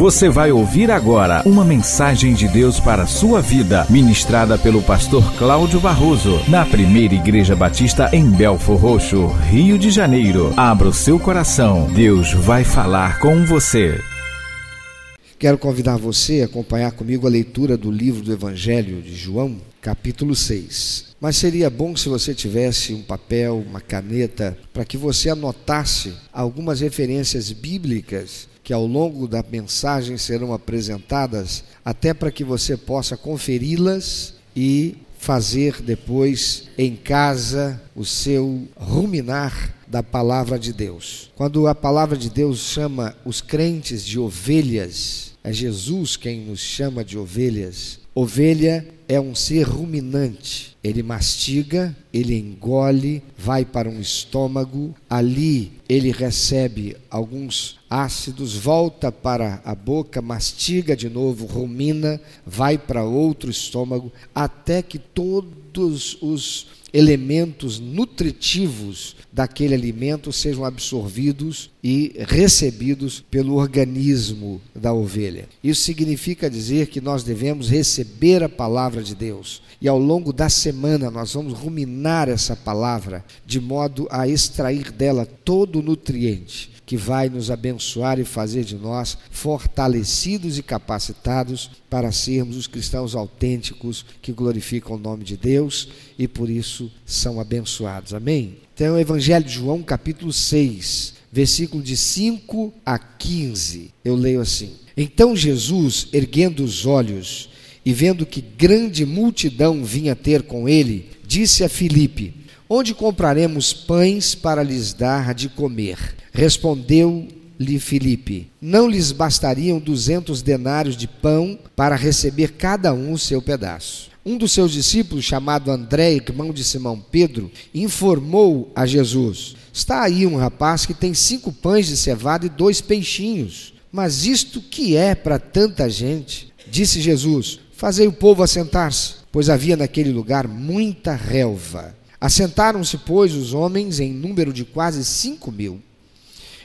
Você vai ouvir agora uma mensagem de Deus para a sua vida, ministrada pelo pastor Cláudio Barroso, na primeira Igreja Batista em Belfor Roxo, Rio de Janeiro. Abra o seu coração, Deus vai falar com você. Quero convidar você a acompanhar comigo a leitura do livro do Evangelho de João, capítulo 6. Mas seria bom se você tivesse um papel, uma caneta, para que você anotasse algumas referências bíblicas que ao longo da mensagem serão apresentadas, até para que você possa conferi-las e fazer depois em casa o seu ruminar da palavra de Deus. Quando a palavra de Deus chama os crentes de ovelhas, é Jesus quem nos chama de ovelhas. Ovelha é um ser ruminante. Ele mastiga, ele engole, vai para um estômago, ali ele recebe alguns ácidos, volta para a boca, mastiga de novo, rumina, vai para outro estômago, até que todos os elementos nutritivos daquele alimento sejam absorvidos e recebidos pelo organismo da ovelha. Isso significa dizer que nós devemos receber a palavra de Deus e ao longo da semana nós vamos ruminar essa palavra de modo a extrair dela todo o nutriente que vai nos abençoar e fazer de nós fortalecidos e capacitados para sermos os cristãos autênticos que glorificam o nome de Deus e por isso são abençoados. Amém? Então, Evangelho de João, capítulo 6, versículo de 5 a 15. Eu leio assim: Então Jesus, erguendo os olhos e vendo que grande multidão vinha ter com ele, disse a Filipe: Onde compraremos pães para lhes dar de comer? Respondeu-lhe Filipe: Não lhes bastariam duzentos denários de pão para receber cada um o seu pedaço. Um dos seus discípulos, chamado André, irmão de Simão Pedro, informou a Jesus: Está aí um rapaz que tem cinco pães de cevada e dois peixinhos. Mas isto que é para tanta gente? Disse Jesus: Fazei o povo assentar-se, pois havia naquele lugar muita relva. Assentaram-se, pois, os homens em número de quase cinco mil.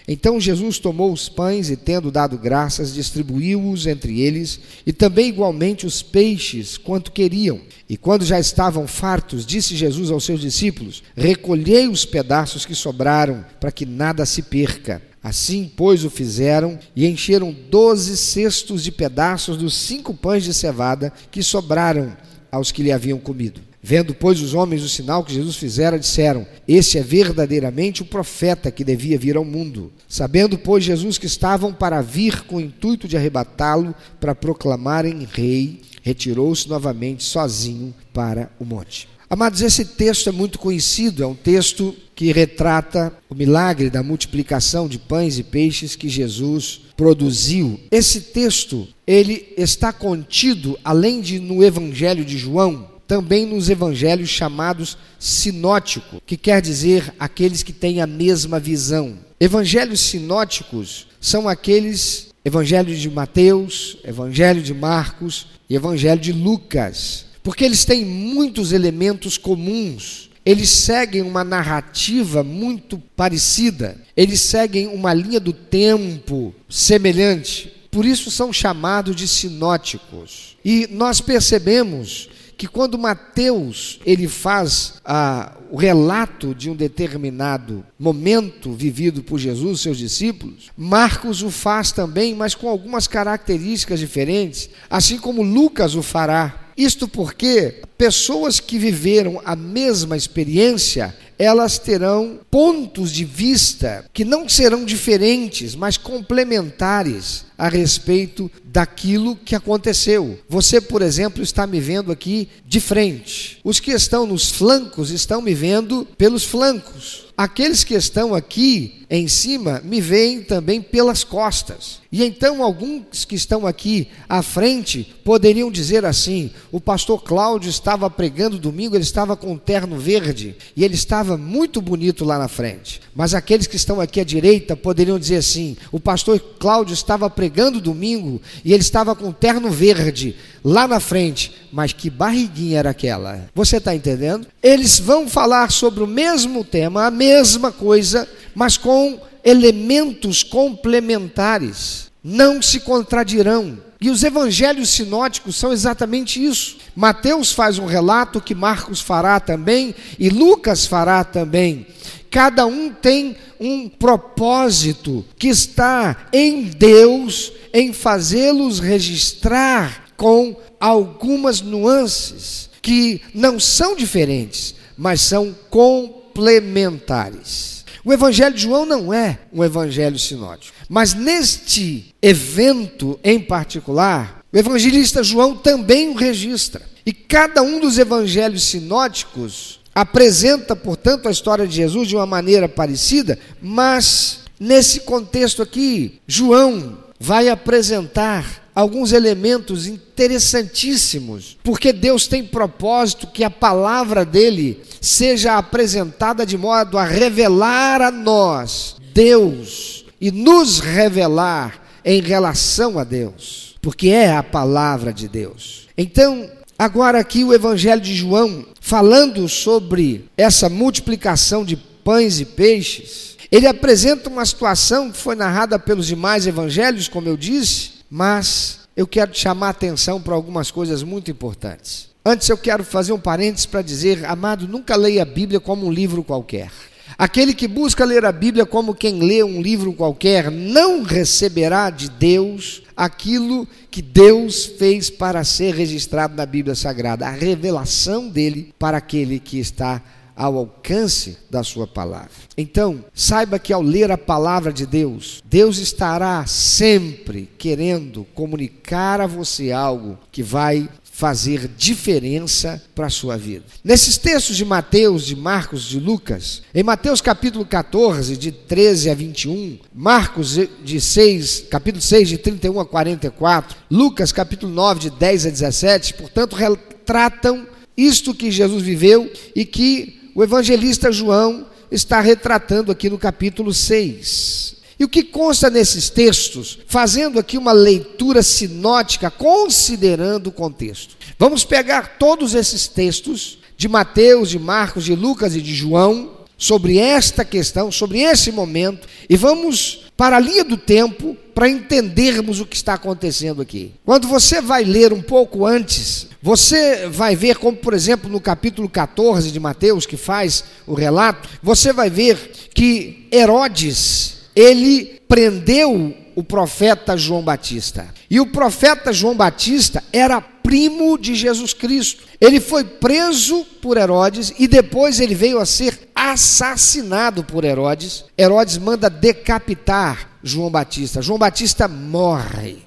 Então Jesus tomou os pães e, tendo dado graças, distribuiu-os entre eles, e também igualmente os peixes, quanto queriam. E quando já estavam fartos, disse Jesus aos seus discípulos: Recolhei os pedaços que sobraram, para que nada se perca. Assim, pois, o fizeram e encheram doze cestos de pedaços dos cinco pães de cevada que sobraram aos que lhe haviam comido. Vendo, pois, os homens o sinal que Jesus fizera, disseram: Este é verdadeiramente o profeta que devia vir ao mundo. Sabendo, pois, Jesus que estavam para vir com o intuito de arrebatá-lo para proclamarem rei, retirou-se novamente sozinho para o monte. Amados, esse texto é muito conhecido, é um texto que retrata o milagre da multiplicação de pães e peixes que Jesus produziu. Esse texto, ele está contido além de no Evangelho de João, também nos evangelhos chamados sinótico, que quer dizer aqueles que têm a mesma visão. Evangelhos sinóticos são aqueles evangelho de Mateus, evangelho de Marcos e evangelho de Lucas, porque eles têm muitos elementos comuns. Eles seguem uma narrativa muito parecida, eles seguem uma linha do tempo semelhante, por isso são chamados de sinóticos. E nós percebemos que quando Mateus ele faz ah, o relato de um determinado momento vivido por Jesus e seus discípulos, Marcos o faz também, mas com algumas características diferentes, assim como Lucas o fará. Isto porque pessoas que viveram a mesma experiência, elas terão pontos de vista que não serão diferentes, mas complementares a respeito daquilo que aconteceu. Você, por exemplo, está me vendo aqui de frente. Os que estão nos flancos estão me vendo pelos flancos. Aqueles que estão aqui em cima me veem também pelas costas. E então alguns que estão aqui à frente poderiam dizer assim: o pastor Cláudio estava pregando domingo, ele estava com um terno verde e ele estava muito bonito lá na frente. Mas aqueles que estão aqui à direita poderiam dizer assim: o pastor Cláudio estava pregando domingo e ele estava com um terno verde lá na frente. Mas que barriguinha era aquela? Você está entendendo? Eles vão falar sobre o mesmo tema, a mesma coisa, mas com elementos complementares. não se contradirão. E os evangelhos sinóticos são exatamente isso. Mateus faz um relato que Marcos fará também e Lucas fará também. Cada um tem um propósito que está em Deus em fazê-los registrar com algumas nuances que não são diferentes, mas são complementares. O Evangelho de João não é um evangelho sinótico, mas neste evento em particular, o evangelista João também o registra. E cada um dos evangelhos sinóticos apresenta, portanto, a história de Jesus de uma maneira parecida, mas nesse contexto aqui, João vai apresentar alguns elementos interessantíssimos, porque Deus tem propósito que a palavra dele seja apresentada de modo a revelar a nós Deus e nos revelar em relação a Deus, porque é a palavra de Deus. Então, agora aqui o Evangelho de João, falando sobre essa multiplicação de pães e peixes, ele apresenta uma situação que foi narrada pelos demais evangelhos, como eu disse, mas eu quero chamar a atenção para algumas coisas muito importantes. Antes eu quero fazer um parênteses para dizer, amado, nunca leia a Bíblia como um livro qualquer. Aquele que busca ler a Bíblia como quem lê um livro qualquer não receberá de Deus aquilo que Deus fez para ser registrado na Bíblia Sagrada, a revelação dele para aquele que está ao alcance da sua palavra. Então, saiba que ao ler a palavra de Deus, Deus estará sempre querendo comunicar a você algo que vai fazer diferença para a sua vida. Nesses textos de Mateus, de Marcos, de Lucas, em Mateus capítulo 14, de 13 a 21, Marcos de 6, capítulo 6, de 31 a 44, Lucas capítulo 9, de 10 a 17, portanto, retratam isto que Jesus viveu e que o evangelista João está retratando aqui no capítulo 6. E o que consta nesses textos, fazendo aqui uma leitura sinótica, considerando o contexto. Vamos pegar todos esses textos de Mateus, de Marcos, de Lucas e de João, sobre esta questão, sobre esse momento, e vamos para a linha do tempo para entendermos o que está acontecendo aqui. Quando você vai ler um pouco antes, você vai ver como, por exemplo, no capítulo 14 de Mateus, que faz o relato, você vai ver que Herodes, ele prendeu o profeta João Batista. E o profeta João Batista era primo de Jesus Cristo. Ele foi preso por Herodes e depois ele veio a ser assassinado por Herodes. Herodes manda decapitar João Batista. João Batista morre.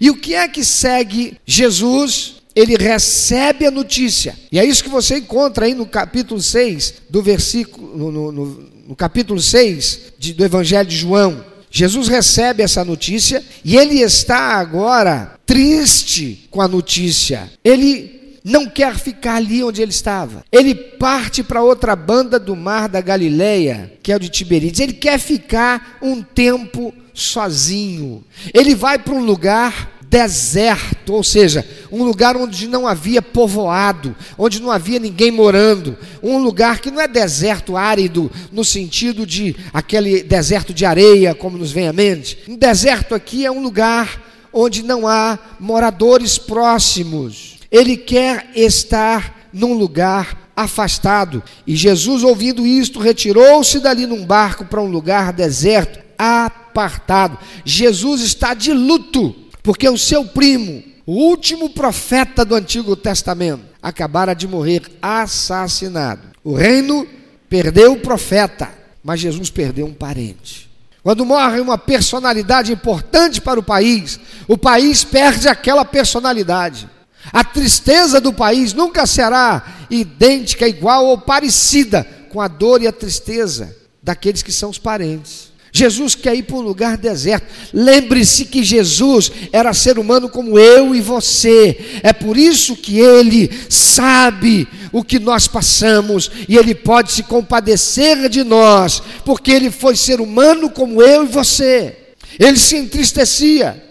E o que é que segue Jesus? Ele recebe a notícia. E é isso que você encontra aí no capítulo 6 do versículo no, no, no, no capítulo 6 de, do Evangelho de João. Jesus recebe essa notícia e ele está agora triste com a notícia. Ele não quer ficar ali onde ele estava. Ele parte para outra banda do mar da Galileia, que é o de Tiberíades. Ele quer ficar um tempo sozinho. Ele vai para um lugar deserto, ou seja, um lugar onde não havia povoado, onde não havia ninguém morando, um lugar que não é deserto árido no sentido de aquele deserto de areia, como nos vem à mente. Um deserto aqui é um lugar onde não há moradores próximos. Ele quer estar num lugar afastado. E Jesus, ouvindo isto, retirou-se dali num barco para um lugar deserto, apartado. Jesus está de luto porque o seu primo, o último profeta do Antigo Testamento, acabara de morrer assassinado. O reino perdeu o profeta, mas Jesus perdeu um parente. Quando morre uma personalidade importante para o país, o país perde aquela personalidade. A tristeza do país nunca será idêntica, igual ou parecida com a dor e a tristeza daqueles que são os parentes. Jesus quer ir para um lugar deserto. Lembre-se que Jesus era ser humano como eu e você. É por isso que ele sabe o que nós passamos e ele pode se compadecer de nós, porque ele foi ser humano como eu e você. Ele se entristecia,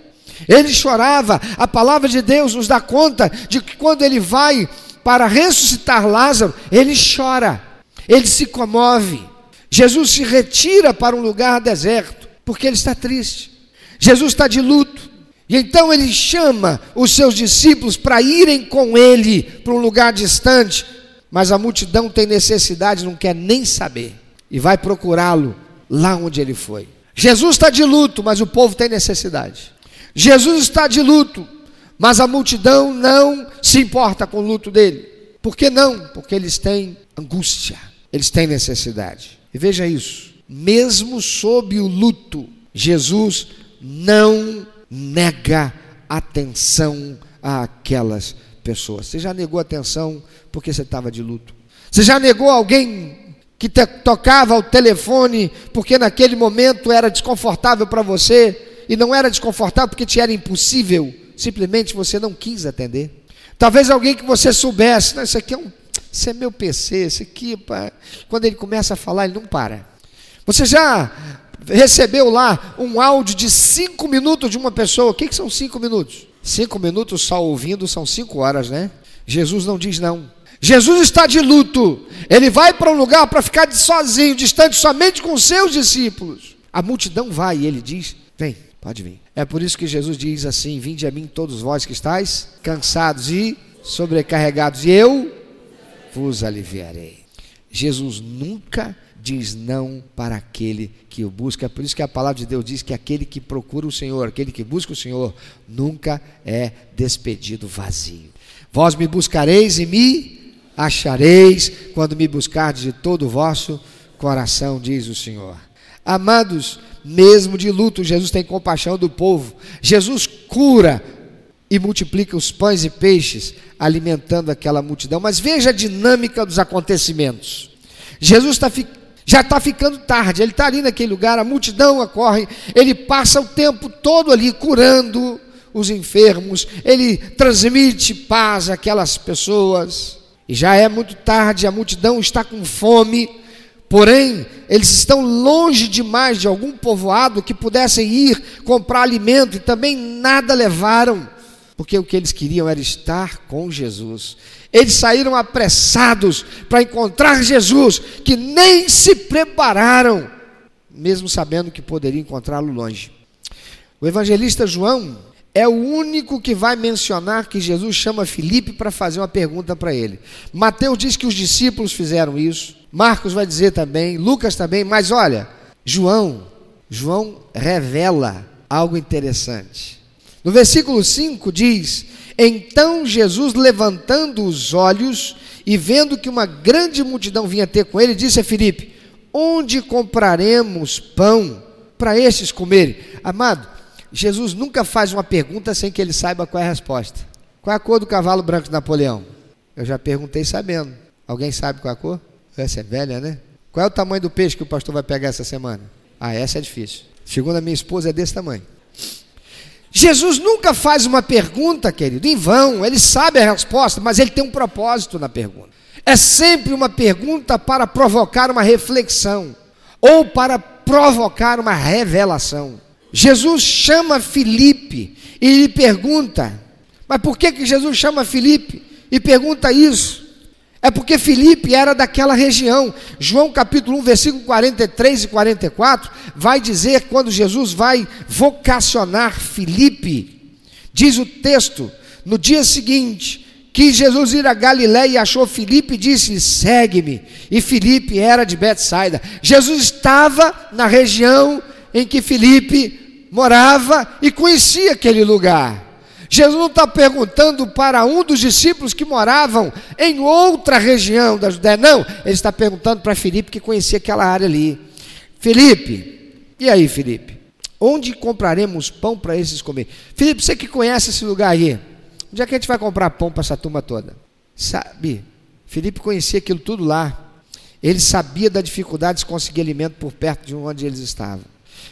ele chorava. A palavra de Deus nos dá conta de que quando ele vai para ressuscitar Lázaro, ele chora, ele se comove. Jesus se retira para um lugar deserto, porque ele está triste. Jesus está de luto. E então ele chama os seus discípulos para irem com ele para um lugar distante, mas a multidão tem necessidade, não quer nem saber, e vai procurá-lo lá onde ele foi. Jesus está de luto, mas o povo tem necessidade. Jesus está de luto, mas a multidão não se importa com o luto dele. Por que não? Porque eles têm angústia, eles têm necessidade. E veja isso: mesmo sob o luto, Jesus não nega atenção àquelas pessoas. Você já negou atenção porque você estava de luto? Você já negou alguém que tocava o telefone porque naquele momento era desconfortável para você e não era desconfortável porque te era impossível, simplesmente você não quis atender? Talvez alguém que você soubesse, não, isso aqui é um, isso é meu PC, isso aqui, pá. quando ele começa a falar, ele não para. Você já recebeu lá um áudio de cinco minutos de uma pessoa. O que, que são cinco minutos? Cinco minutos só ouvindo são cinco horas, né? Jesus não diz não. Jesus está de luto. Ele vai para um lugar para ficar sozinho, distante somente com seus discípulos. A multidão vai e ele diz: Vem, pode vir. É por isso que Jesus diz assim: Vinde a mim todos vós que estáis cansados e sobrecarregados, e eu vos aliviarei. Jesus nunca diz não para aquele que o busca. Por isso que a palavra de Deus diz que aquele que procura o Senhor, aquele que busca o Senhor, nunca é despedido vazio. Vós me buscareis e me achareis quando me buscardes de todo o vosso coração, diz o Senhor. Amados, mesmo de luto, Jesus tem compaixão do povo. Jesus cura e multiplica os pães e peixes, alimentando aquela multidão. Mas veja a dinâmica dos acontecimentos. Jesus está ficando já está ficando tarde, ele está ali naquele lugar, a multidão acorre, ele passa o tempo todo ali curando os enfermos, ele transmite paz àquelas pessoas. E já é muito tarde, a multidão está com fome, porém, eles estão longe demais de algum povoado que pudessem ir comprar alimento e também nada levaram porque o que eles queriam era estar com Jesus. Eles saíram apressados para encontrar Jesus, que nem se prepararam, mesmo sabendo que poderiam encontrá-lo longe. O evangelista João é o único que vai mencionar que Jesus chama Filipe para fazer uma pergunta para ele. Mateus diz que os discípulos fizeram isso, Marcos vai dizer também, Lucas também, mas olha, João, João revela algo interessante. No versículo 5 diz: Então Jesus, levantando os olhos e vendo que uma grande multidão vinha ter com ele, disse a Filipe: Onde compraremos pão para estes comerem? Amado, Jesus nunca faz uma pergunta sem que ele saiba qual é a resposta. Qual é a cor do cavalo branco de Napoleão? Eu já perguntei sabendo. Alguém sabe qual é a cor? Essa é velha, né? Qual é o tamanho do peixe que o pastor vai pegar essa semana? Ah, essa é difícil. Segundo a minha esposa, é desse tamanho. Jesus nunca faz uma pergunta, querido, em vão, ele sabe a resposta, mas ele tem um propósito na pergunta. É sempre uma pergunta para provocar uma reflexão ou para provocar uma revelação. Jesus chama Filipe e lhe pergunta: Mas por que, que Jesus chama Filipe e pergunta isso? É porque Filipe era daquela região. João capítulo 1, versículo 43 e 44 vai dizer quando Jesus vai vocacionar Filipe. Diz o texto, no dia seguinte, que Jesus ir a Galiléia e achou Filipe e disse: "Segue-me". E Filipe era de Betsaida. Jesus estava na região em que Filipe morava e conhecia aquele lugar. Jesus não está perguntando para um dos discípulos que moravam em outra região da Judéia, não. Ele está perguntando para Felipe que conhecia aquela área ali. Felipe, e aí, Felipe? Onde compraremos pão para esses comer? Felipe, você que conhece esse lugar aí, onde é que a gente vai comprar pão para essa turma toda? Sabe, Felipe conhecia aquilo tudo lá. Ele sabia da dificuldade de conseguir alimento por perto de onde eles estavam.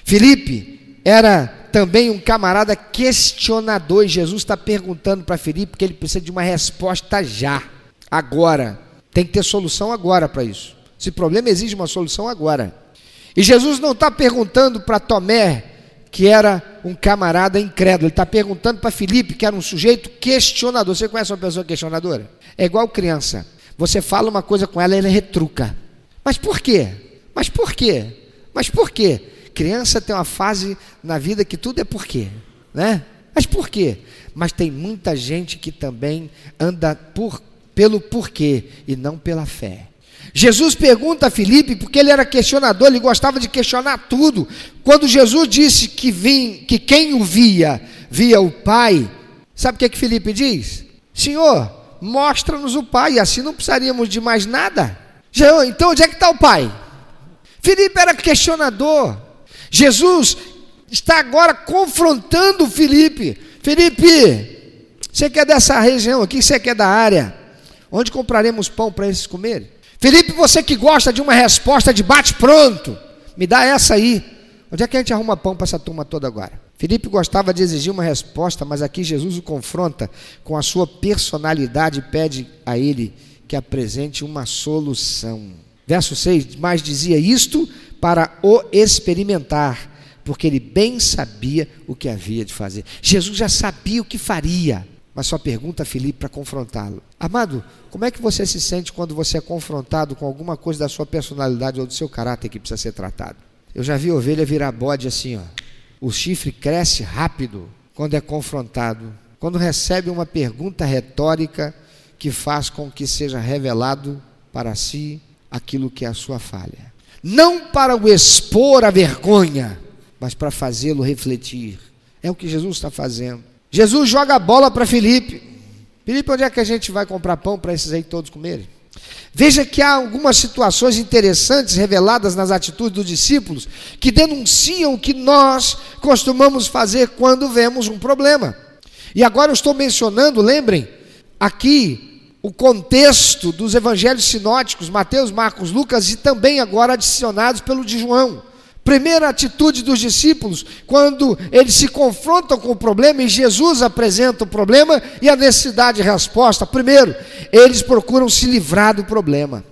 Felipe era também um camarada questionador, e Jesus está perguntando para Felipe que ele precisa de uma resposta já, agora. Tem que ter solução agora para isso. Esse problema exige uma solução agora. E Jesus não está perguntando para Tomé, que era um camarada incrédulo, ele está perguntando para Felipe, que era um sujeito questionador. Você conhece uma pessoa questionadora? É igual criança. Você fala uma coisa com ela, ela retruca. Mas por quê? Mas por quê? Mas por quê? Criança tem uma fase na vida que tudo é por quê, né? Mas por quê? Mas tem muita gente que também anda por, pelo porquê e não pela fé. Jesus pergunta a Filipe, porque ele era questionador, ele gostava de questionar tudo. Quando Jesus disse que, vim, que quem o via, via o Pai, sabe o que, é que Filipe diz? Senhor, mostra-nos o Pai, assim não precisaríamos de mais nada. Então onde é que está o Pai? Filipe era questionador. Jesus está agora confrontando Filipe. Felipe, você quer dessa região aqui, você quer da área? Onde compraremos pão para eles comerem? Felipe, você que gosta de uma resposta de bate-pronto, me dá essa aí. Onde é que a gente arruma pão para essa turma toda agora? Felipe gostava de exigir uma resposta, mas aqui Jesus o confronta com a sua personalidade e pede a ele que apresente uma solução. Verso 6, mas dizia isto para o experimentar, porque ele bem sabia o que havia de fazer. Jesus já sabia o que faria, mas só pergunta a Filipe para confrontá-lo. Amado, como é que você se sente quando você é confrontado com alguma coisa da sua personalidade ou do seu caráter que precisa ser tratado? Eu já vi ovelha virar bode assim, ó. O chifre cresce rápido quando é confrontado, quando recebe uma pergunta retórica que faz com que seja revelado para si aquilo que é a sua falha. Não para o expor a vergonha, mas para fazê-lo refletir. É o que Jesus está fazendo. Jesus joga a bola para Felipe. Felipe, onde é que a gente vai comprar pão para esses aí todos comerem? Veja que há algumas situações interessantes reveladas nas atitudes dos discípulos que denunciam o que nós costumamos fazer quando vemos um problema. E agora eu estou mencionando, lembrem, aqui o contexto dos evangelhos sinóticos, Mateus, Marcos, Lucas e também agora adicionados pelo de João. Primeira atitude dos discípulos, quando eles se confrontam com o problema e Jesus apresenta o problema e a necessidade de resposta. Primeiro, eles procuram se livrar do problema.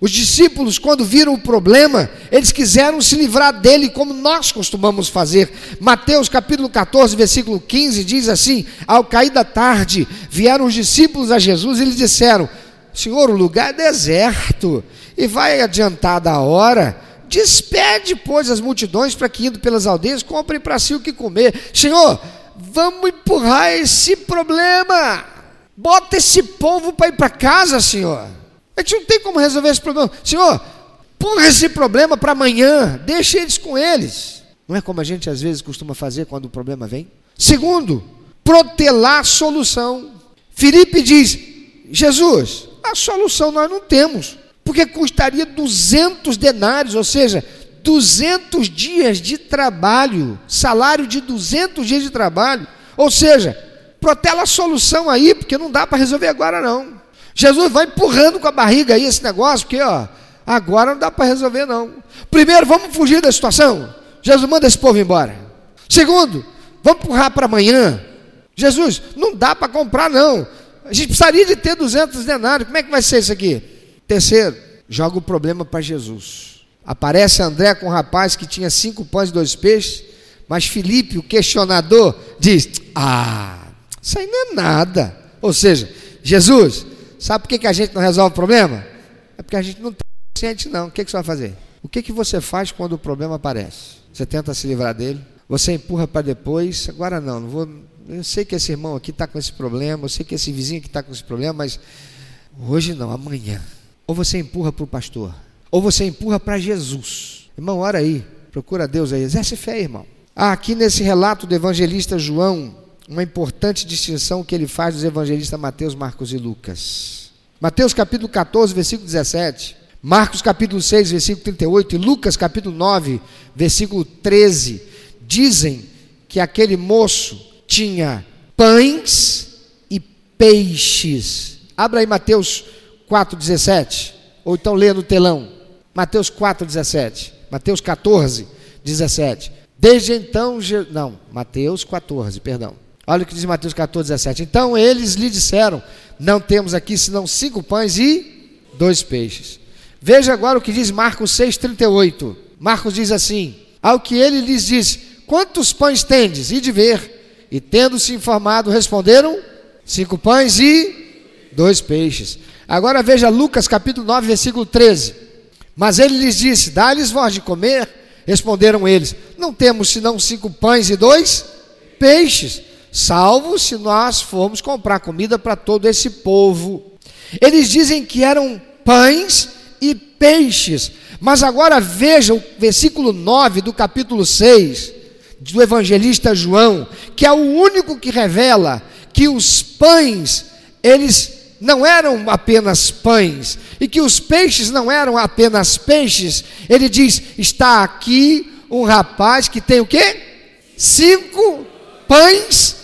Os discípulos, quando viram o problema, eles quiseram se livrar dele, como nós costumamos fazer. Mateus capítulo 14, versículo 15 diz assim: Ao cair da tarde, vieram os discípulos a Jesus e lhe disseram: Senhor, o lugar é deserto e vai adiantada a hora Despede, pois, as multidões para que, indo pelas aldeias, comprem para si o que comer. Senhor, vamos empurrar esse problema. Bota esse povo para ir para casa, Senhor. A gente não tem como resolver esse problema. Senhor, empurra esse problema para amanhã. Deixa eles com eles. Não é como a gente às vezes costuma fazer quando o problema vem? Segundo, protelar a solução. Felipe diz: Jesus, a solução nós não temos porque custaria 200 denários, ou seja, 200 dias de trabalho, salário de 200 dias de trabalho. Ou seja, protela a solução aí, porque não dá para resolver agora não. Jesus vai empurrando com a barriga aí esse negócio, porque ó, agora não dá para resolver não. Primeiro, vamos fugir da situação. Jesus manda esse povo embora. Segundo, vamos empurrar para amanhã. Jesus, não dá para comprar não. A gente precisaria de ter 200 denários. Como é que vai ser isso aqui? Terceiro, joga o problema para Jesus. Aparece André com um rapaz que tinha cinco pães e dois peixes, mas Felipe, o questionador, diz: Ah, isso aí não é nada. Ou seja, Jesus, sabe por que, que a gente não resolve o problema? É porque a gente não tem suficiente, não. O que, que você vai fazer? O que, que você faz quando o problema aparece? Você tenta se livrar dele? Você empurra para depois? Agora não, não vou. Eu sei que esse irmão aqui está com esse problema, eu sei que esse vizinho aqui está com esse problema, mas hoje não, amanhã. Ou você empurra para o pastor, ou você empurra para Jesus. Irmão, ora aí, procura Deus aí, exerce fé, irmão. Há aqui nesse relato do evangelista João, uma importante distinção que ele faz dos evangelistas Mateus, Marcos e Lucas. Mateus capítulo 14, versículo 17. Marcos capítulo 6, versículo 38 e Lucas capítulo 9, versículo 13, dizem que aquele moço tinha pães e peixes. Abra aí Mateus 4,17. Ou então lê no telão. Mateus 4,17. Mateus 14, 17. Desde então, não, Mateus 14, perdão. Olha o que diz Mateus 14, 17. Então eles lhe disseram: Não temos aqui senão cinco pães e dois peixes. Veja agora o que diz Marcos 6, 38. Marcos diz assim: Ao que ele lhes disse: Quantos pães tendes? E de ver. E tendo se informado, responderam: Cinco pães e dois peixes. Agora veja Lucas capítulo 9, versículo 13. Mas ele lhes disse: Dá-lhes vós de comer. Responderam eles: Não temos senão cinco pães e dois peixes, salvo se nós formos comprar comida para todo esse povo. Eles dizem que eram pães e peixes, mas agora veja o versículo 9 do capítulo 6 do evangelista João, que é o único que revela que os pães, eles não eram apenas pães, e que os peixes não eram apenas peixes. Ele diz: está aqui um rapaz que tem o quê? Cinco pães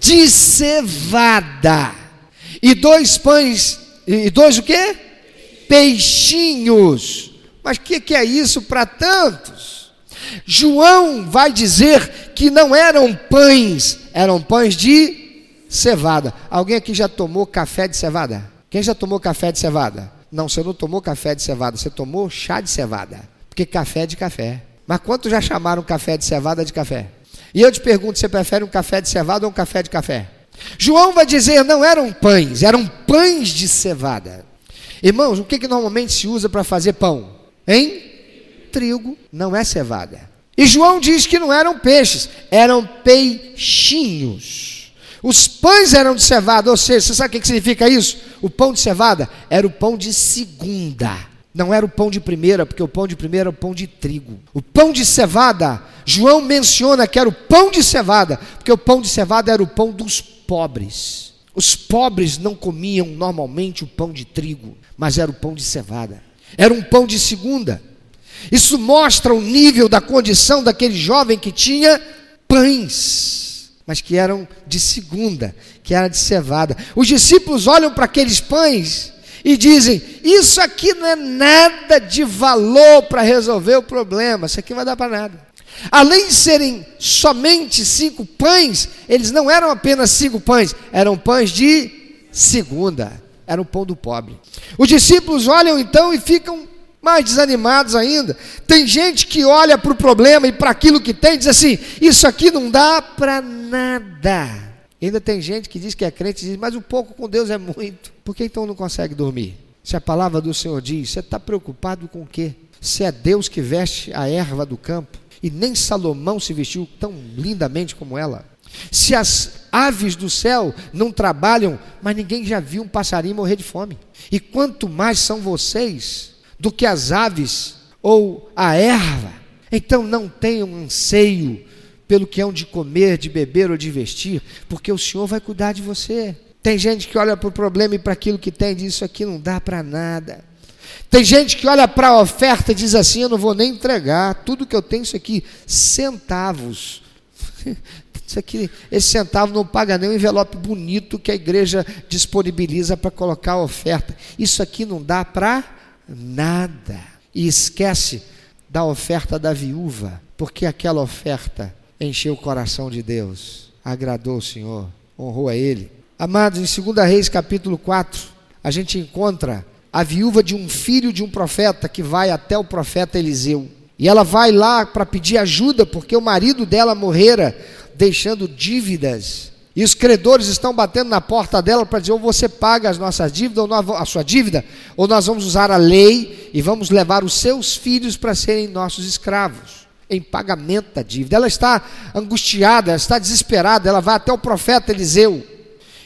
de cevada. E dois pães, e dois o quê? Peixinhos. Mas o que, que é isso para tantos? João vai dizer que não eram pães, eram pães de cevada. Alguém aqui já tomou café de cevada? Quem já tomou café de cevada? Não, você não tomou café de cevada, você tomou chá de cevada. Porque café é de café. Mas quantos já chamaram café de cevada de café? E eu te pergunto, você prefere um café de cevada ou um café de café? João vai dizer, não eram pães, eram pães de cevada. Irmãos, o que, que normalmente se usa para fazer pão? Hein? Trigo, não é cevada. E João diz que não eram peixes, eram peixinhos. Os pães eram de cevada, ou seja, você sabe o que significa isso? O pão de cevada era o pão de segunda. Não era o pão de primeira, porque o pão de primeira é o pão de trigo. O pão de cevada, João menciona que era o pão de cevada, porque o pão de cevada era o pão dos pobres. Os pobres não comiam normalmente o pão de trigo, mas era o pão de cevada. Era um pão de segunda. Isso mostra o nível da condição daquele jovem que tinha pães, mas que eram de segunda, que era de cevada. Os discípulos olham para aqueles pães e dizem: Isso aqui não é nada de valor para resolver o problema, isso aqui não vai dar para nada. Além de serem somente cinco pães, eles não eram apenas cinco pães, eram pães de segunda, era o pão do pobre. Os discípulos olham então e ficam mais desanimados ainda. Tem gente que olha para o problema e para aquilo que tem e diz assim: Isso aqui não dá para nada. Ainda tem gente que diz que é crente e diz, mas o pouco com Deus é muito. Por que então não consegue dormir? Se a palavra do Senhor diz, você está preocupado com o quê? Se é Deus que veste a erva do campo, e nem Salomão se vestiu tão lindamente como ela. Se as aves do céu não trabalham, mas ninguém já viu um passarinho morrer de fome. E quanto mais são vocês do que as aves ou a erva, então não tenham anseio pelo que hão de comer, de beber ou de vestir, porque o Senhor vai cuidar de você. Tem gente que olha para o problema e para aquilo que tem e diz: Isso aqui não dá para nada. Tem gente que olha para a oferta e diz assim: Eu não vou nem entregar, tudo que eu tenho, isso aqui, centavos. Isso aqui, esse centavo não paga nem o envelope bonito que a igreja disponibiliza para colocar a oferta. Isso aqui não dá para nada. E esquece da oferta da viúva, porque aquela oferta encheu o coração de Deus, agradou o Senhor, honrou a Ele. Amados, em 2 Reis capítulo 4, a gente encontra a viúva de um filho de um profeta que vai até o profeta Eliseu. E ela vai lá para pedir ajuda, porque o marido dela morrera, deixando dívidas. E os credores estão batendo na porta dela para dizer: ou você paga as nossas dívidas, ou a sua dívida, ou nós vamos usar a lei e vamos levar os seus filhos para serem nossos escravos em pagamento da dívida. Ela está angustiada, ela está desesperada, ela vai até o profeta Eliseu.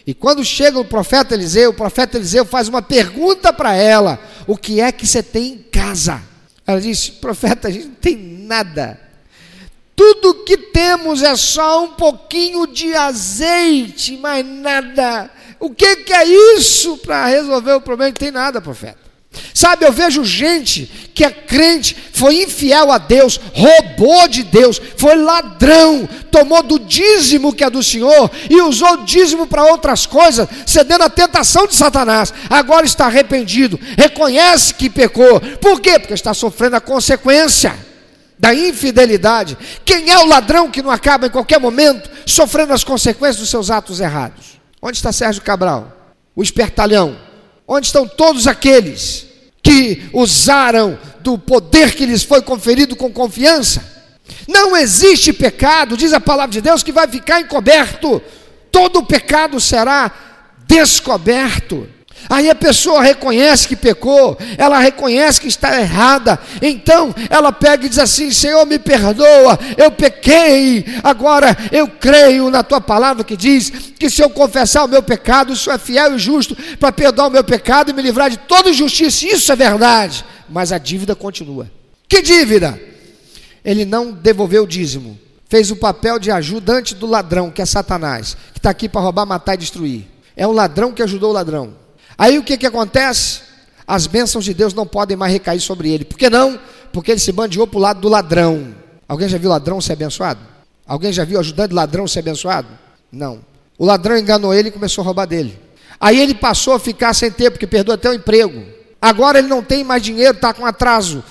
E quando chega o profeta Eliseu, o profeta Eliseu faz uma pergunta para ela: O que é que você tem em casa? Ela diz: Profeta, a gente não tem nada. Tudo que temos é só um pouquinho de azeite, mais nada. O que, que é isso para resolver o problema? Não tem nada, profeta. Sabe, eu vejo gente que é crente, foi infiel a Deus, roubou de Deus, foi ladrão, tomou do dízimo que é do Senhor e usou o dízimo para outras coisas, cedendo à tentação de Satanás. Agora está arrependido, reconhece que pecou. Por quê? Porque está sofrendo a consequência da infidelidade. Quem é o ladrão que não acaba em qualquer momento sofrendo as consequências dos seus atos errados? Onde está Sérgio Cabral? O espertalhão Onde estão todos aqueles que usaram do poder que lhes foi conferido com confiança? Não existe pecado, diz a palavra de Deus, que vai ficar encoberto. Todo pecado será descoberto. Aí a pessoa reconhece que pecou, ela reconhece que está errada, então ela pega e diz assim: Senhor, me perdoa, eu pequei, agora eu creio na tua palavra que diz que se eu confessar o meu pecado, o Senhor é fiel e justo para perdoar o meu pecado e me livrar de toda injustiça. Isso é verdade, mas a dívida continua. Que dívida? Ele não devolveu o dízimo, fez o papel de ajudante do ladrão, que é Satanás, que está aqui para roubar, matar e destruir. É o ladrão que ajudou o ladrão. Aí o que, que acontece? As bênçãos de Deus não podem mais recair sobre ele. Por que não? Porque ele se bandeou para o lado do ladrão. Alguém já viu ladrão ser abençoado? Alguém já viu ajudante ladrão ser abençoado? Não. O ladrão enganou ele e começou a roubar dele. Aí ele passou a ficar sem ter, porque perdeu até o emprego. Agora ele não tem mais dinheiro, está com atraso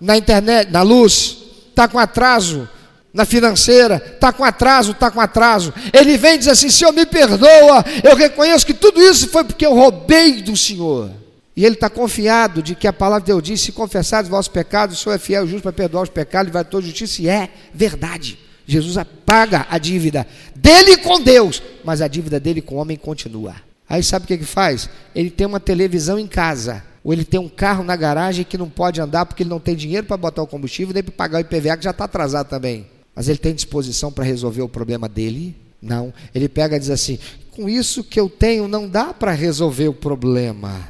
na internet, na luz, está com atraso na financeira, está com atraso, está com atraso. Ele vem e diz assim: Senhor, me perdoa, eu reconheço que tudo isso foi porque eu roubei do Senhor. E ele está confiado de que a palavra de Deus diz: se confessar os vossos pecados, o Senhor é fiel e justo para perdoar os pecados e vai toda justiça, e é verdade. Jesus apaga a dívida dele com Deus, mas a dívida dele com o homem continua. Aí sabe o que ele faz? Ele tem uma televisão em casa, ou ele tem um carro na garagem que não pode andar porque ele não tem dinheiro para botar o combustível, nem para pagar o IPVA que já está atrasado também. Mas ele tem disposição para resolver o problema dele? Não. Ele pega e diz assim: com isso que eu tenho, não dá para resolver o problema.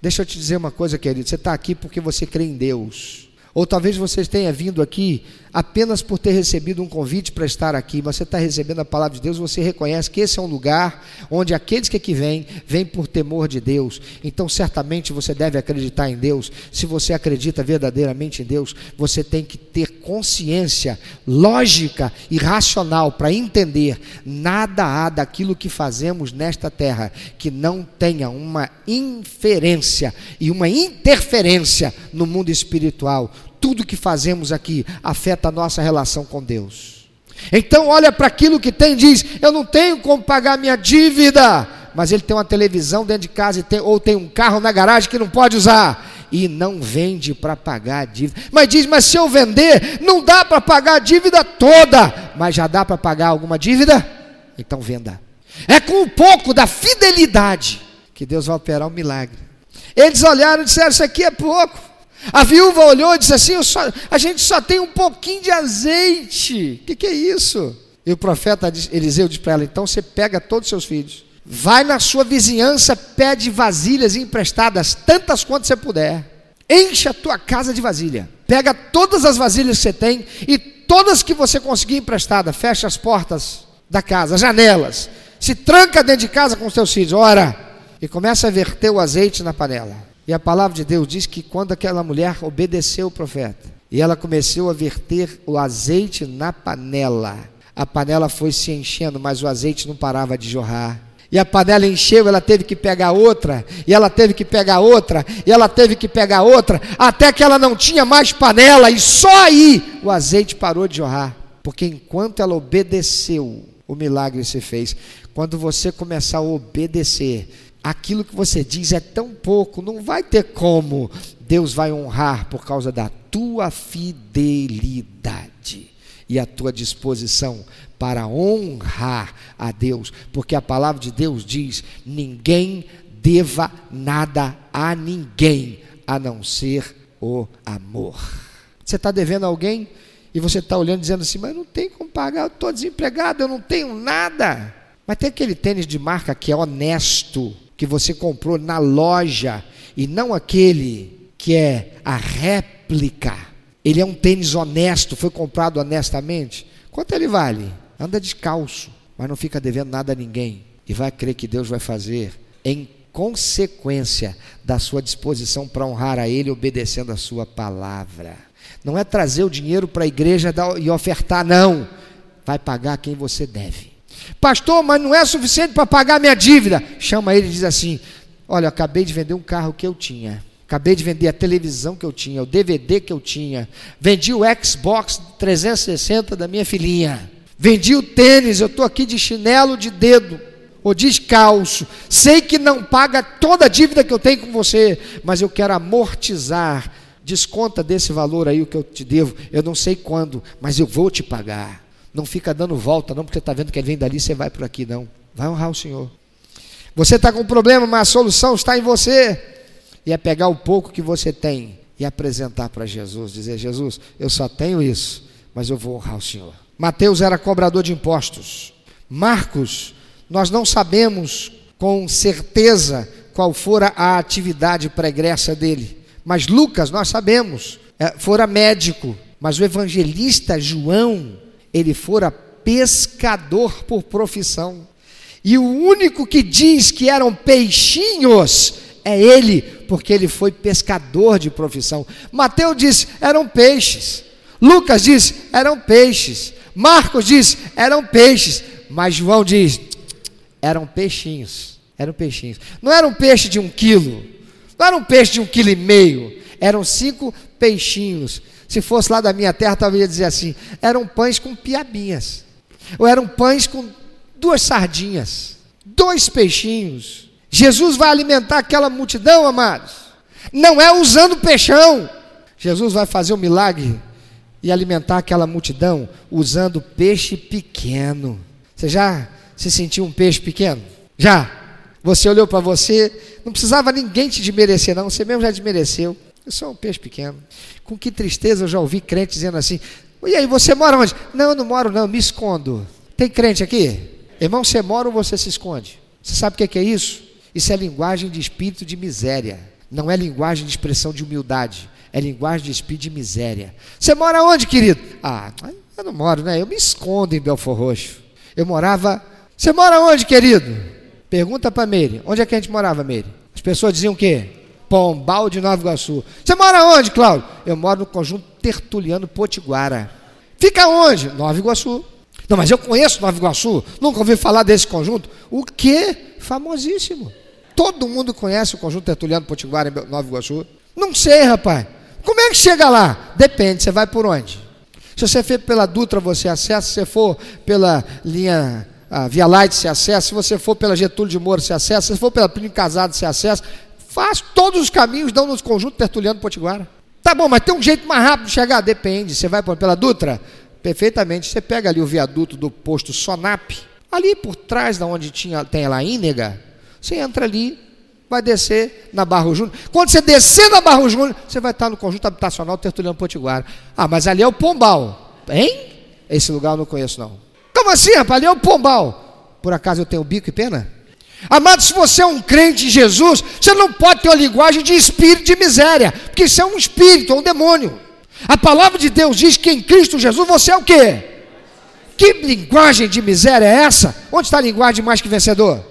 Deixa eu te dizer uma coisa, querido. Você está aqui porque você crê em Deus. Ou talvez você tenha vindo aqui apenas por ter recebido um convite para estar aqui, você está recebendo a palavra de Deus, você reconhece que esse é um lugar onde aqueles que aqui vêm, vêm por temor de Deus. Então, certamente você deve acreditar em Deus. Se você acredita verdadeiramente em Deus, você tem que ter consciência lógica e racional para entender nada há daquilo que fazemos nesta terra que não tenha uma inferência e uma interferência no mundo espiritual tudo que fazemos aqui afeta a nossa relação com Deus. Então, olha para aquilo que tem e diz: Eu não tenho como pagar minha dívida, mas ele tem uma televisão dentro de casa tem, ou tem um carro na garagem que não pode usar. E não vende para pagar a dívida. Mas diz: Mas se eu vender, não dá para pagar a dívida toda, mas já dá para pagar alguma dívida? Então venda. É com um pouco da fidelidade que Deus vai operar um milagre. Eles olharam e disseram: Isso aqui é pouco. A viúva olhou e disse assim: só, A gente só tem um pouquinho de azeite. O que, que, é isso? E o profeta Eliseu disse para ela: Então você pega todos os seus filhos, vai na sua vizinhança, pede vasilhas emprestadas, tantas quanto você puder. Enche a tua casa de vasilha. Pega todas as vasilhas que você tem e todas que você conseguir emprestada. Fecha as portas da casa, as janelas. Se tranca dentro de casa com os seus filhos. Ora. E começa a verter o azeite na panela. E a palavra de Deus diz que quando aquela mulher obedeceu o profeta, e ela começou a verter o azeite na panela, a panela foi se enchendo, mas o azeite não parava de jorrar. E a panela encheu, ela teve que pegar outra, e ela teve que pegar outra, e ela teve que pegar outra, até que ela não tinha mais panela, e só aí o azeite parou de jorrar. Porque enquanto ela obedeceu, o milagre se fez. Quando você começar a obedecer, aquilo que você diz é tão pouco, não vai ter como. Deus vai honrar por causa da tua fidelidade e a tua disposição para honrar a Deus, porque a palavra de Deus diz: ninguém deva nada a ninguém a não ser o amor. Você está devendo a alguém e você está olhando dizendo assim, mas não tem como pagar, eu estou desempregado, eu não tenho nada. Mas tem aquele tênis de marca que é honesto, que você comprou na loja e não aquele que é a réplica. Ele é um tênis honesto, foi comprado honestamente. Quanto ele vale? Anda descalço, mas não fica devendo nada a ninguém e vai crer que Deus vai fazer em consequência da sua disposição para honrar a Ele, obedecendo a Sua palavra. Não é trazer o dinheiro para a igreja e ofertar, não. Vai pagar quem você deve. Pastor, mas não é suficiente para pagar minha dívida. Chama ele e diz assim: Olha, eu acabei de vender um carro que eu tinha. Acabei de vender a televisão que eu tinha, o DVD que eu tinha. Vendi o Xbox 360 da minha filhinha. Vendi o tênis, eu estou aqui de chinelo de dedo ou descalço. Sei que não paga toda a dívida que eu tenho com você, mas eu quero amortizar. Desconta desse valor aí o que eu te devo. Eu não sei quando, mas eu vou te pagar. Não fica dando volta, não, porque está vendo que ele vem dali, você vai por aqui, não. Vai honrar o Senhor. Você está com um problema, mas a solução está em você. E é pegar o pouco que você tem e apresentar para Jesus, dizer: Jesus, eu só tenho isso, mas eu vou honrar o Senhor. Mateus era cobrador de impostos. Marcos, nós não sabemos com certeza qual fora a atividade pregressa dele, mas Lucas, nós sabemos, é, fora médico, mas o evangelista João, ele fora pescador por profissão. E o único que diz que eram peixinhos é ele, porque ele foi pescador de profissão. Mateus diz: eram peixes. Lucas diz: eram peixes. Marcos diz: eram peixes. Mas João diz: eram peixinhos. Eram peixinhos. Não era um peixe de um quilo. Não era um peixe de um quilo e meio. Eram cinco peixinhos. Se fosse lá da minha terra, talvez ia dizer assim: eram pães com piabinhas. Ou eram pães com duas sardinhas, dois peixinhos. Jesus vai alimentar aquela multidão, amados. Não é usando peixão. Jesus vai fazer um milagre e alimentar aquela multidão usando peixe pequeno. Você já se sentiu um peixe pequeno? Já. Você olhou para você, não precisava ninguém te desmerecer, não. Você mesmo já desmereceu. Eu sou um peixe pequeno. Com que tristeza eu já ouvi crente dizendo assim: e aí, você mora onde? Não, eu não moro, não, me escondo. Tem crente aqui? Irmão, você mora ou você se esconde? Você sabe o que é isso? Isso é linguagem de espírito de miséria. Não é linguagem de expressão de humildade. É linguagem de espírito de miséria. Você mora onde, querido? Ah, eu não moro, né? Eu me escondo em Belfor Roxo. Eu morava. Você mora onde, querido? Pergunta para Meire. Onde é que a gente morava, Meire? As pessoas diziam o quê? Pombal de Nova Iguaçu. Você mora onde, Cláudio? Eu moro no conjunto Tertuliano Potiguara. Fica onde? Nova Iguaçu. Não, mas eu conheço Nova Iguaçu, nunca ouvi falar desse conjunto. O que? Famosíssimo. Todo mundo conhece o conjunto Tertuliano Potiguara em Nova Iguaçu. Não sei, rapaz. Como é que chega lá? Depende, você vai por onde? Se você for pela Dutra, você acessa. Se você for pela linha Via Light, você acessa. Se você for pela Getúlio de Moura, você acessa. Se você for pela Plínio Casado, você acessa. Faz todos os caminhos, dão no conjunto Tertuliano Potiguara. Tá bom, mas tem um jeito mais rápido de chegar? Depende. Você vai pela Dutra? Perfeitamente. Você pega ali o viaduto do posto Sonap, ali por trás da onde tinha, tem lá Ínega, você entra ali, vai descer na Barro Júnior. Quando você descer na Barro Júnior, você vai estar no conjunto habitacional Tertuliano Potiguara. Ah, mas ali é o Pombal. Hein? Esse lugar eu não conheço, não. Como assim, rapaz? Ali é o Pombal. Por acaso eu tenho bico e pena? Amado, se você é um crente em Jesus, você não pode ter uma linguagem de espírito de miséria, porque isso é um espírito, é um demônio. A palavra de Deus diz que em Cristo Jesus você é o quê? Que linguagem de miséria é essa? Onde está a linguagem mais que vencedor?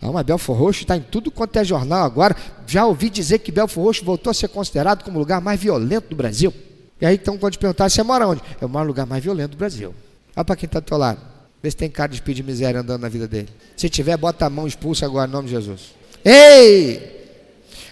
Ah, mas Belfor Roxo está em tudo quanto é jornal agora. Já ouvi dizer que Belfor Roxo voltou a ser considerado como o lugar mais violento do Brasil. E aí então, quando te perguntar, você mora onde? É o maior lugar mais violento do Brasil. Olha para quem está do teu lado. Vê se tem cara de de miséria andando na vida dele. Se tiver, bota a mão, expulsa agora em nome de Jesus. Ei!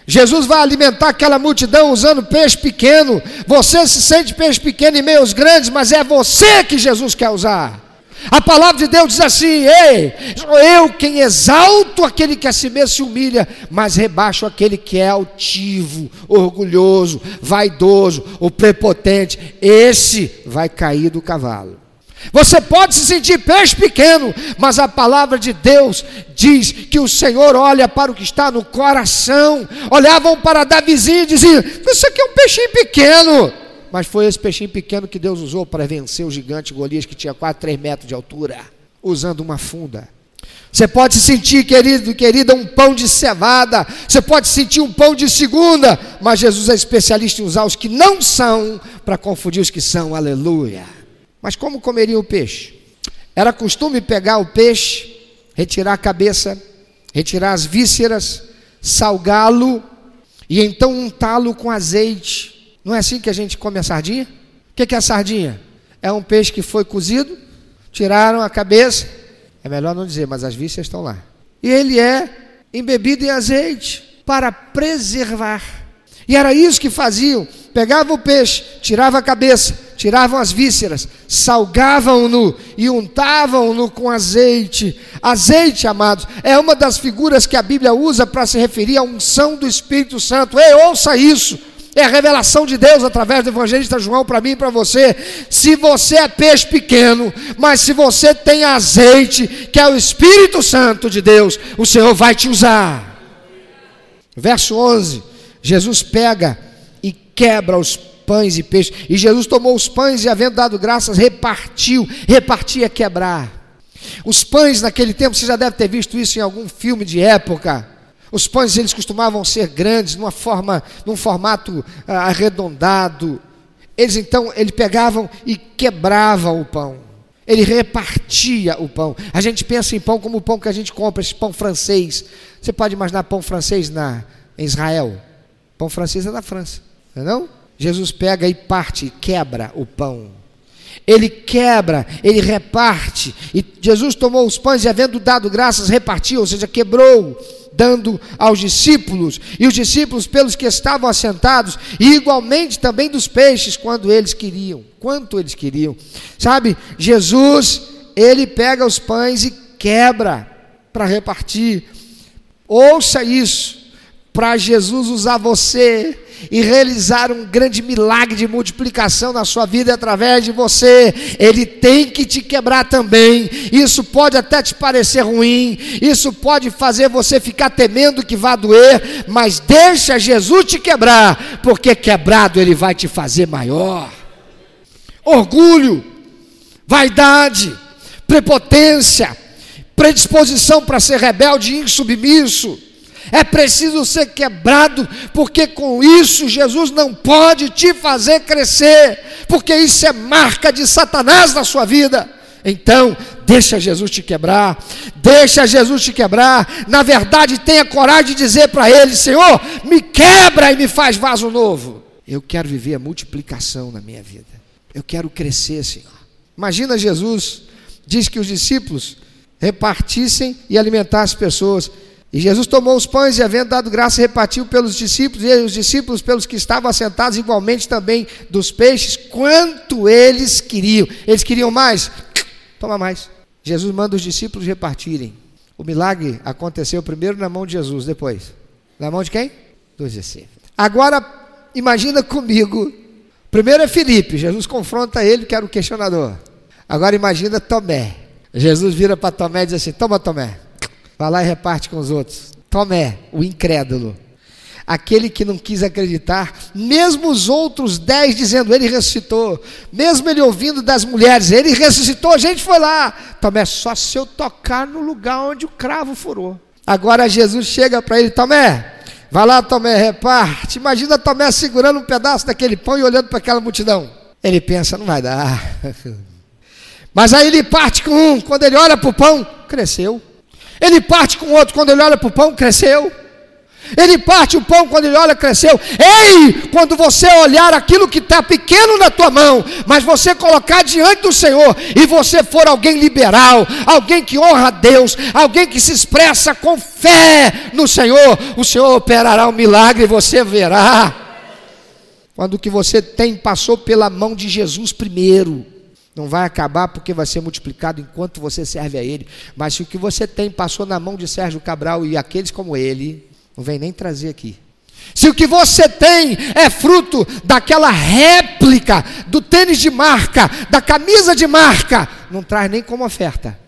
Jesus vai alimentar aquela multidão usando peixe pequeno. Você se sente peixe pequeno em meio aos grandes, mas é você que Jesus quer usar. A palavra de Deus diz assim: Ei, sou eu quem exalto aquele que a si mesmo se humilha, mas rebaixo aquele que é altivo, orgulhoso, vaidoso, o prepotente. Esse vai cair do cavalo. Você pode se sentir peixe pequeno, mas a palavra de Deus diz que o Senhor olha para o que está no coração. Olhavam para Davizinho e diziam: Isso aqui é um peixinho pequeno. Mas foi esse peixinho pequeno que Deus usou para vencer o gigante Golias, que tinha quase 3 metros de altura, usando uma funda. Você pode se sentir, querido e querida, um pão de cevada. Você pode sentir um pão de segunda. Mas Jesus é especialista em usar os que não são para confundir os que são. Aleluia. Mas como comeria o peixe? Era costume pegar o peixe, retirar a cabeça, retirar as vísceras, salgá-lo e então untá-lo com azeite. Não é assim que a gente come a sardinha? O que é a sardinha? É um peixe que foi cozido, tiraram a cabeça, é melhor não dizer, mas as vísceras estão lá. E ele é embebido em azeite para preservar. E era isso que faziam: pegavam o peixe, tiravam a cabeça, tiravam as vísceras, salgavam-no e untavam-no com azeite. Azeite, amados, é uma das figuras que a Bíblia usa para se referir à unção do Espírito Santo. Ei, ouça isso! É a revelação de Deus através do evangelista João para mim e para você. Se você é peixe pequeno, mas se você tem azeite, que é o Espírito Santo de Deus, o Senhor vai te usar. Verso 11: Jesus pega e quebra os pães e peixes. E Jesus tomou os pães e, havendo dado graças, repartiu. Repartir é quebrar. Os pães naquele tempo, você já deve ter visto isso em algum filme de época os pães eles costumavam ser grandes, numa forma, num formato ah, arredondado. Eles então ele pegavam e quebravam o pão. Ele repartia o pão. A gente pensa em pão como o pão que a gente compra, esse pão francês. Você pode imaginar pão francês na em Israel? Pão francês é da França, não? É Jesus pega e parte, quebra o pão. Ele quebra, ele reparte. E Jesus tomou os pães e, havendo dado graças, repartiu, ou seja, quebrou dando aos discípulos, e os discípulos pelos que estavam assentados, e igualmente também dos peixes, quando eles queriam, quanto eles queriam. Sabe, Jesus, ele pega os pães e quebra para repartir. Ouça isso, para Jesus usar você e realizar um grande milagre de multiplicação na sua vida através de você, ele tem que te quebrar também. Isso pode até te parecer ruim, isso pode fazer você ficar temendo que vá doer, mas deixa Jesus te quebrar, porque quebrado ele vai te fazer maior. Orgulho, vaidade, prepotência, predisposição para ser rebelde e insubmisso é preciso ser quebrado, porque com isso Jesus não pode te fazer crescer, porque isso é marca de Satanás na sua vida. Então, deixa Jesus te quebrar, deixa Jesus te quebrar. Na verdade, tenha coragem de dizer para ele: Senhor, me quebra e me faz vaso novo. Eu quero viver a multiplicação na minha vida, eu quero crescer, Senhor. Imagina Jesus, diz que os discípulos repartissem e alimentassem as pessoas. E Jesus tomou os pães e, havendo dado graça, repartiu pelos discípulos, e os discípulos pelos que estavam assentados, igualmente também dos peixes, quanto eles queriam. Eles queriam mais? Toma mais. Jesus manda os discípulos repartirem. O milagre aconteceu primeiro na mão de Jesus, depois. Na mão de quem? Dos discípulos. Agora, imagina comigo. Primeiro é Felipe, Jesus confronta ele, que era o questionador. Agora imagina Tomé. Jesus vira para Tomé e diz assim: Toma, Tomé, Vai lá e reparte com os outros. Tomé, o incrédulo. Aquele que não quis acreditar, mesmo os outros dez dizendo, ele ressuscitou, mesmo ele ouvindo das mulheres, ele ressuscitou, a gente foi lá. Tomé, só se eu tocar no lugar onde o cravo furou. Agora Jesus chega para ele, Tomé, vai lá, Tomé, reparte. Imagina Tomé segurando um pedaço daquele pão e olhando para aquela multidão. Ele pensa, não vai dar. Mas aí ele parte com um, quando ele olha para o pão, cresceu. Ele parte com o outro quando ele olha para o pão, cresceu. Ele parte o pão quando ele olha, cresceu. Ei, quando você olhar aquilo que está pequeno na tua mão, mas você colocar diante do Senhor, e você for alguém liberal, alguém que honra a Deus, alguém que se expressa com fé no Senhor, o Senhor operará um milagre e você verá. Quando o que você tem passou pela mão de Jesus primeiro. Não vai acabar porque vai ser multiplicado enquanto você serve a Ele. Mas se o que você tem passou na mão de Sérgio Cabral e aqueles como ele, não vem nem trazer aqui. Se o que você tem é fruto daquela réplica do tênis de marca, da camisa de marca, não traz nem como oferta.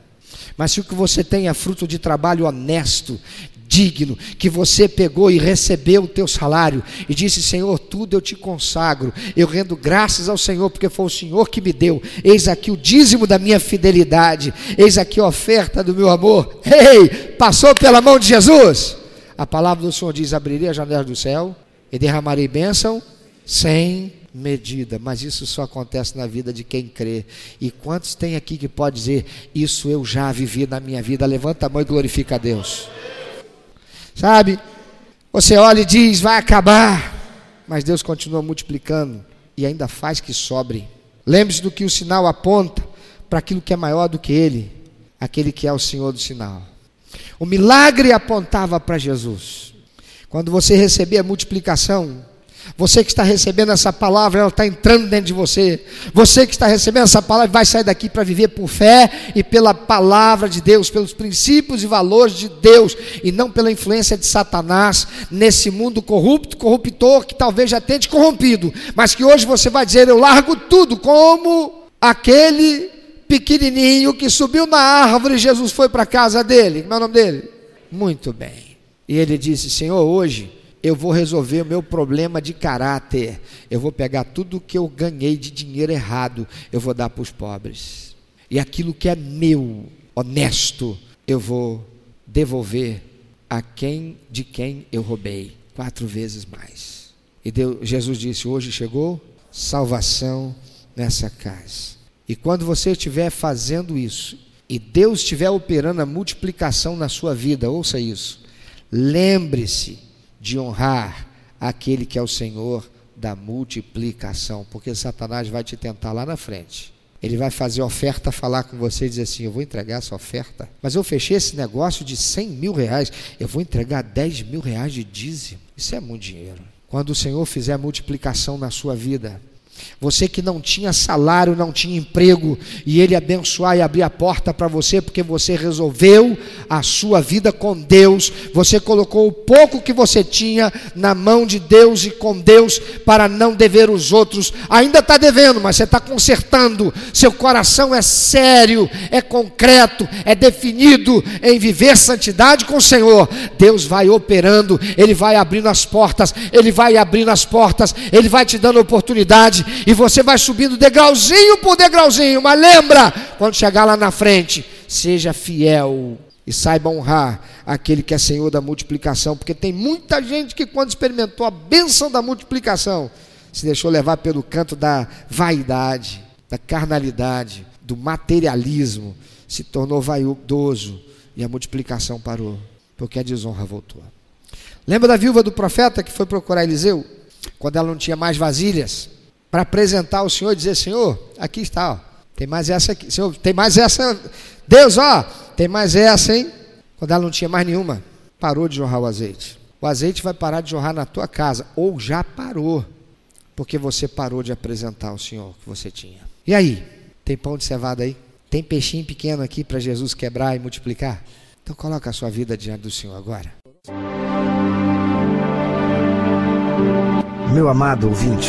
Mas se o que você tem é fruto de trabalho honesto, digno, que você pegou e recebeu o teu salário e disse: Senhor, tudo eu te consagro, eu rendo graças ao Senhor, porque foi o Senhor que me deu. Eis aqui o dízimo da minha fidelidade, eis aqui a oferta do meu amor. Ei, passou pela mão de Jesus. A palavra do Senhor diz: Abrirei a janela do céu e derramarei bênção sem medida, mas isso só acontece na vida de quem crê. E quantos tem aqui que pode dizer: Isso eu já vivi na minha vida? Levanta a mão e glorifica a Deus. Sabe? Você olha e diz, vai acabar. Mas Deus continua multiplicando e ainda faz que sobre. Lembre-se do que o sinal aponta para aquilo que é maior do que ele, aquele que é o Senhor do sinal. O milagre apontava para Jesus. Quando você receber a multiplicação, Você que está recebendo essa palavra, ela está entrando dentro de você. Você que está recebendo essa palavra vai sair daqui para viver por fé e pela palavra de Deus, pelos princípios e valores de Deus, e não pela influência de Satanás nesse mundo corrupto, corruptor, que talvez já tenha te corrompido, mas que hoje você vai dizer: Eu largo tudo, como aquele pequenininho que subiu na árvore e Jesus foi para a casa dele. Como é o nome dele? Muito bem. E ele disse: Senhor, hoje eu vou resolver o meu problema de caráter. Eu vou pegar tudo que eu ganhei de dinheiro errado, eu vou dar para os pobres. E aquilo que é meu, honesto, eu vou devolver a quem de quem eu roubei, quatro vezes mais. E Deus, Jesus disse: Hoje chegou salvação nessa casa. E quando você estiver fazendo isso, e Deus estiver operando a multiplicação na sua vida, ouça isso. Lembre-se de honrar aquele que é o Senhor da multiplicação, porque Satanás vai te tentar lá na frente. Ele vai fazer oferta, falar com você e dizer assim: Eu vou entregar essa oferta, mas eu fechei esse negócio de 100 mil reais, eu vou entregar 10 mil reais de dízimo. Isso é muito dinheiro. Quando o Senhor fizer multiplicação na sua vida, você que não tinha salário, não tinha emprego, e Ele abençoar e abrir a porta para você, porque você resolveu a sua vida com Deus, você colocou o pouco que você tinha na mão de Deus e com Deus, para não dever os outros. Ainda está devendo, mas você está consertando. Seu coração é sério, é concreto, é definido em viver santidade com o Senhor. Deus vai operando, Ele vai abrindo as portas, Ele vai abrindo as portas, Ele vai te dando oportunidade e você vai subindo degrauzinho por degrauzinho, mas lembra, quando chegar lá na frente, seja fiel e saiba honrar aquele que é Senhor da multiplicação, porque tem muita gente que quando experimentou a bênção da multiplicação, se deixou levar pelo canto da vaidade, da carnalidade, do materialismo, se tornou vaidoso e a multiplicação parou, porque a desonra voltou. Lembra da viúva do profeta que foi procurar Eliseu? Quando ela não tinha mais vasilhas, para apresentar ao Senhor e dizer: Senhor, aqui está, ó, tem mais essa aqui, Senhor, tem mais essa, Deus, ó, tem mais essa, hein? Quando ela não tinha mais nenhuma, parou de jorrar o azeite. O azeite vai parar de jorrar na tua casa, ou já parou, porque você parou de apresentar ao Senhor que você tinha. E aí? Tem pão de cevada aí? Tem peixinho pequeno aqui para Jesus quebrar e multiplicar? Então coloca a sua vida diante do Senhor agora. Meu amado ouvinte,